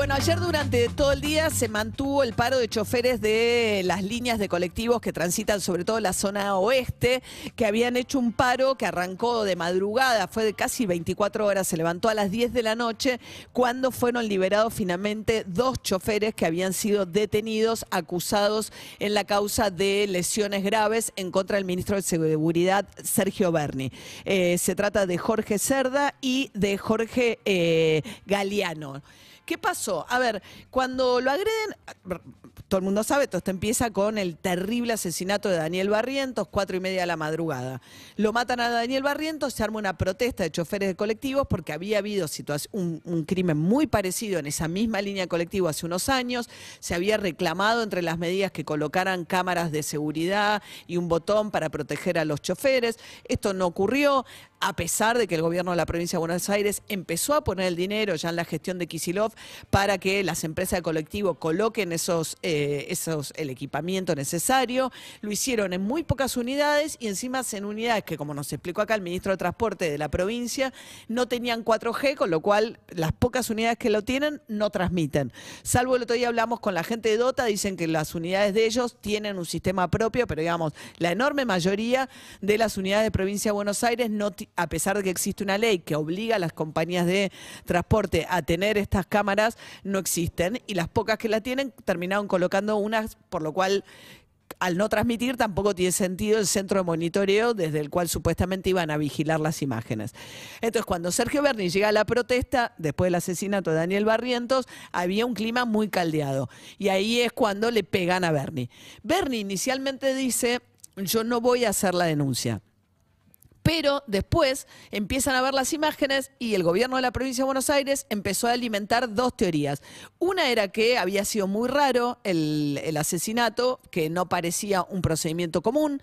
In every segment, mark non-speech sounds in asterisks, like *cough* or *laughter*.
Bueno, ayer durante todo el día se mantuvo el paro de choferes de las líneas de colectivos que transitan sobre todo la zona oeste, que habían hecho un paro que arrancó de madrugada, fue de casi 24 horas, se levantó a las 10 de la noche, cuando fueron liberados finalmente dos choferes que habían sido detenidos, acusados en la causa de lesiones graves en contra del ministro de Seguridad, Sergio Berni. Eh, se trata de Jorge Cerda y de Jorge eh, Galeano. ¿Qué pasó? A ver, cuando lo agreden, todo el mundo sabe, todo esto empieza con el terrible asesinato de Daniel Barrientos, cuatro y media de la madrugada. Lo matan a Daniel Barrientos, se arma una protesta de choferes de colectivos porque había habido un, un crimen muy parecido en esa misma línea de colectivo hace unos años. Se había reclamado entre las medidas que colocaran cámaras de seguridad y un botón para proteger a los choferes. Esto no ocurrió a pesar de que el gobierno de la provincia de Buenos Aires empezó a poner el dinero ya en la gestión de Kisilov para que las empresas de colectivo coloquen esos, eh, esos, el equipamiento necesario. Lo hicieron en muy pocas unidades y encima en unidades que, como nos explicó acá el ministro de Transporte de la provincia, no tenían 4G, con lo cual las pocas unidades que lo tienen no transmiten. Salvo el otro día hablamos con la gente de Dota, dicen que las unidades de ellos tienen un sistema propio, pero digamos, la enorme mayoría de las unidades de provincia de Buenos Aires no a pesar de que existe una ley que obliga a las compañías de transporte a tener estas cámaras, no existen y las pocas que la tienen terminaron colocando unas, por lo cual al no transmitir tampoco tiene sentido el centro de monitoreo desde el cual supuestamente iban a vigilar las imágenes. Entonces, cuando Sergio Berni llega a la protesta, después del asesinato de Daniel Barrientos, había un clima muy caldeado. Y ahí es cuando le pegan a Berni. Berni inicialmente dice, yo no voy a hacer la denuncia. Pero después empiezan a ver las imágenes y el gobierno de la provincia de Buenos Aires empezó a alimentar dos teorías. Una era que había sido muy raro el, asesinato, que no parecía un procedimiento común.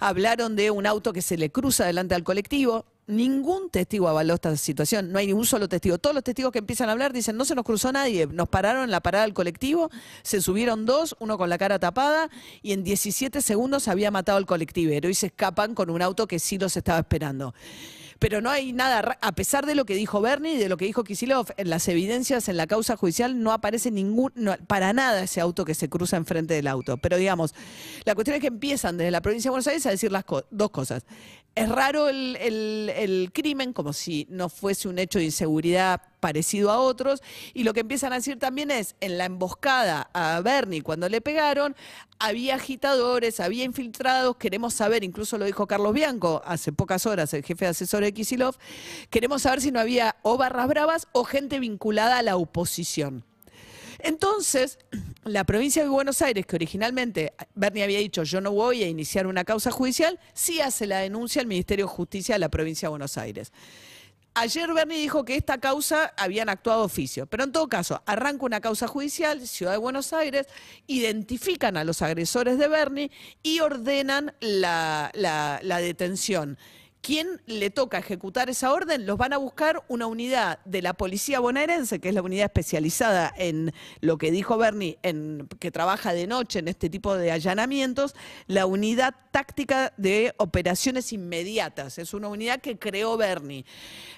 Hablaron de un auto que se le cruza delante al colectivo. Ningún testigo avaló esta situación, no hay ni un solo testigo. Todos los testigos que empiezan a hablar dicen, no se nos cruzó nadie, nos pararon en la parada del colectivo, se subieron dos, uno con la cara tapada, y en 17 segundos había matado al colectivero y se escapan con un auto que sí los estaba esperando pero no hay nada, a pesar de lo que dijo Bernie y de lo que dijo Kisilov, en las evidencias, en la causa judicial, no aparece ningún, para nada ese auto que se cruza enfrente del auto. Pero digamos, la cuestión es que empiezan desde la provincia de Buenos Aires a decir las dos cosas. Es raro el crimen, como si no fuese un hecho de inseguridad parecido a otros. Y lo que empiezan a decir también es, en la emboscada a Bernie cuando le pegaron, había agitadores, había infiltrados, queremos saber, incluso lo dijo Carlos Bianco hace pocas horas, el jefe de asesor de Kisilov, queremos saber si no había o barras bravas o gente vinculada a la oposición. Entonces, *clears throat* la provincia de Buenos Aires, que originalmente Bernie había dicho yo no voy a iniciar una causa judicial, sí hace la denuncia al Ministerio de Justicia de la provincia de Buenos Aires. Ayer Bernie dijo que esta causa habían actuado oficio, pero en todo caso, arranca una causa judicial, Ciudad de Buenos Aires, identifican a los agresores de Bernie y ordenan la, la detención. ¿Quién le toca ejecutar esa orden? Los van a buscar una unidad de la policía bonaerense, que es la unidad especializada en lo que dijo Bernie, en, que trabaja de noche en este tipo de allanamientos, la unidad táctica de operaciones inmediatas. Es una unidad que creó Bernie.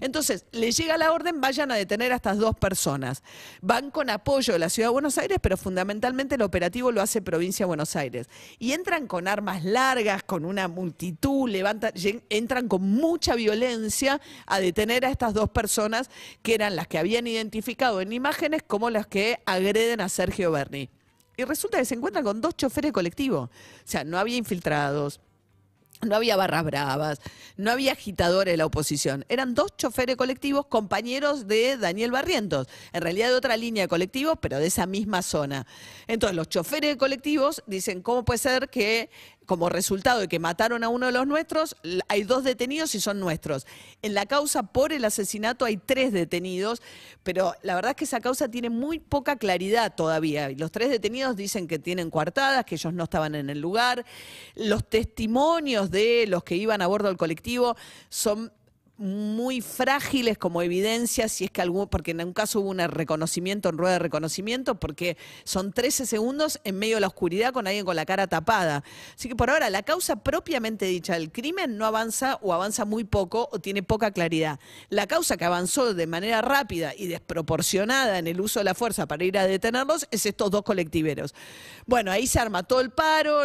Entonces, le llega la orden, vayan a detener a estas dos personas. Van con apoyo de la Ciudad de Buenos Aires, pero fundamentalmente el operativo lo hace Provincia de Buenos Aires. Y entran con armas largas, con una multitud, levantan, entran con mucha violencia a detener a estas dos personas que eran las que habían identificado en imágenes como las que agreden a Sergio Berni. Y resulta que se encuentran con dos choferes colectivos. O sea, no había infiltrados, no había barras bravas, no había agitadores de la oposición. Eran dos choferes colectivos, compañeros de Daniel Barrientos. En realidad de otra línea de colectivos, pero de esa misma zona. Entonces, los choferes colectivos dicen, ¿cómo puede ser que como resultado de que mataron a uno de los nuestros, hay dos detenidos y son nuestros. En la causa por el asesinato hay tres detenidos, pero la verdad es que esa causa tiene muy poca claridad todavía. Los tres detenidos dicen que tienen coartadas, que ellos no estaban en el lugar. Los testimonios de los que iban a bordo del colectivo son muy frágiles como evidencia, si es que algún, porque en un caso hubo un reconocimiento en rueda de reconocimiento, porque son 13 segundos en medio de la oscuridad con alguien con la cara tapada. Así que por ahora la causa propiamente dicha del crimen no avanza o avanza muy poco o tiene poca claridad. La causa que avanzó de manera rápida y desproporcionada en el uso de la fuerza para ir a detenerlos es estos dos colectiveros. Bueno, ahí se arma todo el paro,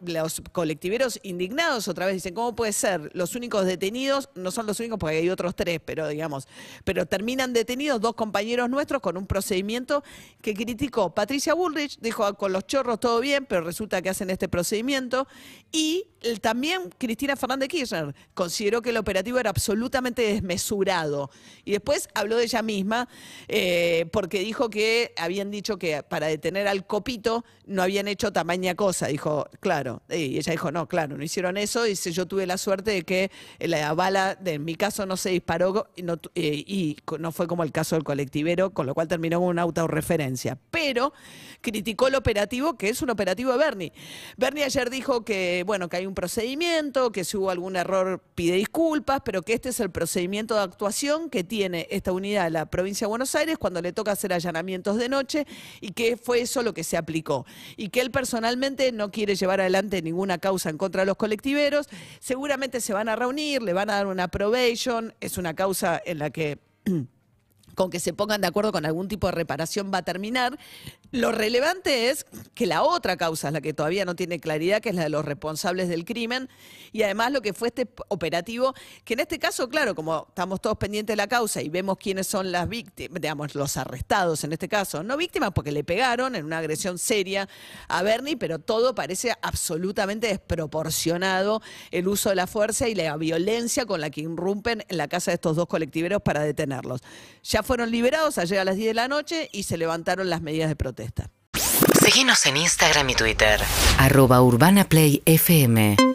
los colectiveros indignados otra vez dicen, ¿cómo puede ser? Los únicos detenidos no son los únicos porque hay otros tres, pero digamos, pero terminan detenidos dos compañeros nuestros con un procedimiento que criticó Patricia Bullrich, dijo "Ah, con los chorros todo bien, pero resulta que hacen este procedimiento. Y también Cristina Fernández Kirchner consideró que el operativo era absolutamente desmesurado. Y después habló de ella misma eh, porque dijo que habían dicho que para detener al copito no habían hecho tamaña cosa. Dijo, claro. Y ella dijo, no, claro, no hicieron eso. Dice, yo tuve la suerte de que la bala, de, mi caso, no se disparó y eh, no fue como el caso del colectivero, con lo cual terminó con una autorreferencia. Pero criticó el operativo, que es un operativo de Bernie. Bernie ayer dijo que, bueno, que hay un procedimiento, que si hubo algún error pide disculpas, pero que este es el procedimiento de actuación que tiene esta unidad de la provincia de Buenos Aires cuando le toca hacer allanamientos de noche y que fue eso lo que se aplicó. Y que él personalmente no quiere llevar adelante ninguna causa en contra de los colectiveros. Seguramente se van a reunir, le van a dar una probation, es una causa en la que con que se pongan de acuerdo con algún tipo de reparación va a terminar. Lo relevante es que la otra causa es la que todavía no tiene claridad, que es la de los responsables del crimen, y además lo que fue este operativo, que en este caso, claro, como estamos todos pendientes de la causa y vemos quiénes son las víctimas, digamos, los arrestados en este caso, no víctimas porque le pegaron en una agresión seria a Bernie, pero todo parece absolutamente desproporcionado el uso de la fuerza y la violencia con la que irrumpen en la casa de estos dos colectiveros para detenerlos. Ya fueron liberados ayer a las 10 de la noche y se levantaron las medidas de protesta. Seguinos en Instagram y Twitter. Arroba Urbana Play FM